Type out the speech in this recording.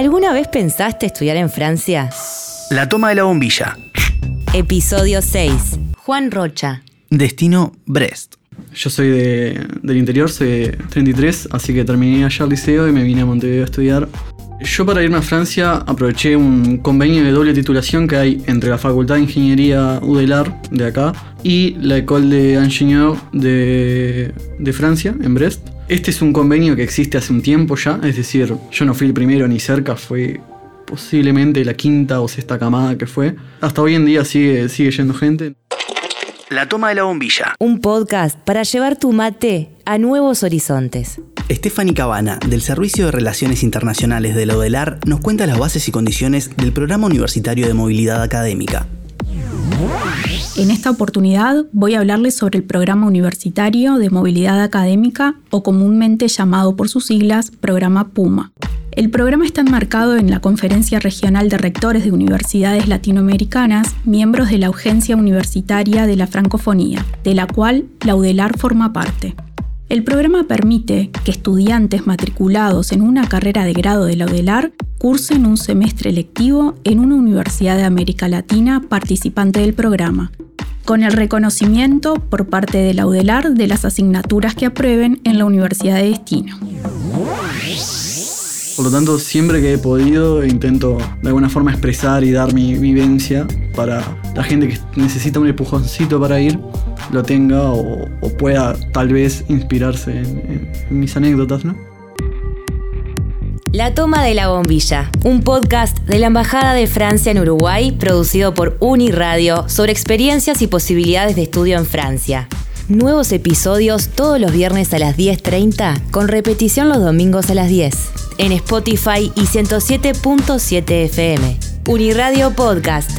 ¿Alguna vez pensaste estudiar en Francia? La toma de la bombilla. Episodio 6. Juan Rocha. Destino Brest. Yo soy de- del interior, soy de 33, así que terminé allá el liceo y me vine a Montevideo a estudiar. Yo para irme a Francia aproveché un convenio de doble titulación que hay entre la Facultad de Ingeniería UDELAR de acá y la École de de, de Francia, en Brest. Este es un convenio que existe hace un tiempo ya, es decir, yo no fui el primero ni cerca, fue posiblemente la quinta o sexta camada que fue. Hasta hoy en día sigue, sigue yendo gente. La toma de la bombilla. Un podcast para llevar tu mate a nuevos horizontes. Stephanie Cabana, del Servicio de Relaciones Internacionales de la ODELAR, nos cuenta las bases y condiciones del Programa Universitario de Movilidad Académica. En esta oportunidad voy a hablarles sobre el Programa Universitario de Movilidad Académica o comúnmente llamado por sus siglas Programa PUMA. El programa está enmarcado en la Conferencia Regional de Rectores de Universidades Latinoamericanas, miembros de la Agencia Universitaria de la Francofonía, de la cual la UDELAR forma parte. El programa permite que estudiantes matriculados en una carrera de grado de la UDELAR cursen un semestre lectivo en una universidad de América Latina participante del programa, con el reconocimiento por parte de la UDELAR de las asignaturas que aprueben en la universidad de destino. Por lo tanto, siempre que he podido, intento de alguna forma expresar y dar mi vivencia para la gente que necesita un empujoncito para ir, lo tenga o, pueda tal vez inspirarse en, en- en mis anécdotas, ¿no? La toma de la bombilla, un podcast de la Embajada de Francia en Uruguay, producido por Uniradio sobre experiencias y posibilidades de estudio en Francia. Nuevos episodios todos los viernes a las 10.30, con repetición los domingos a las 10, en Spotify y 107.7 FM. Uniradio Podcast,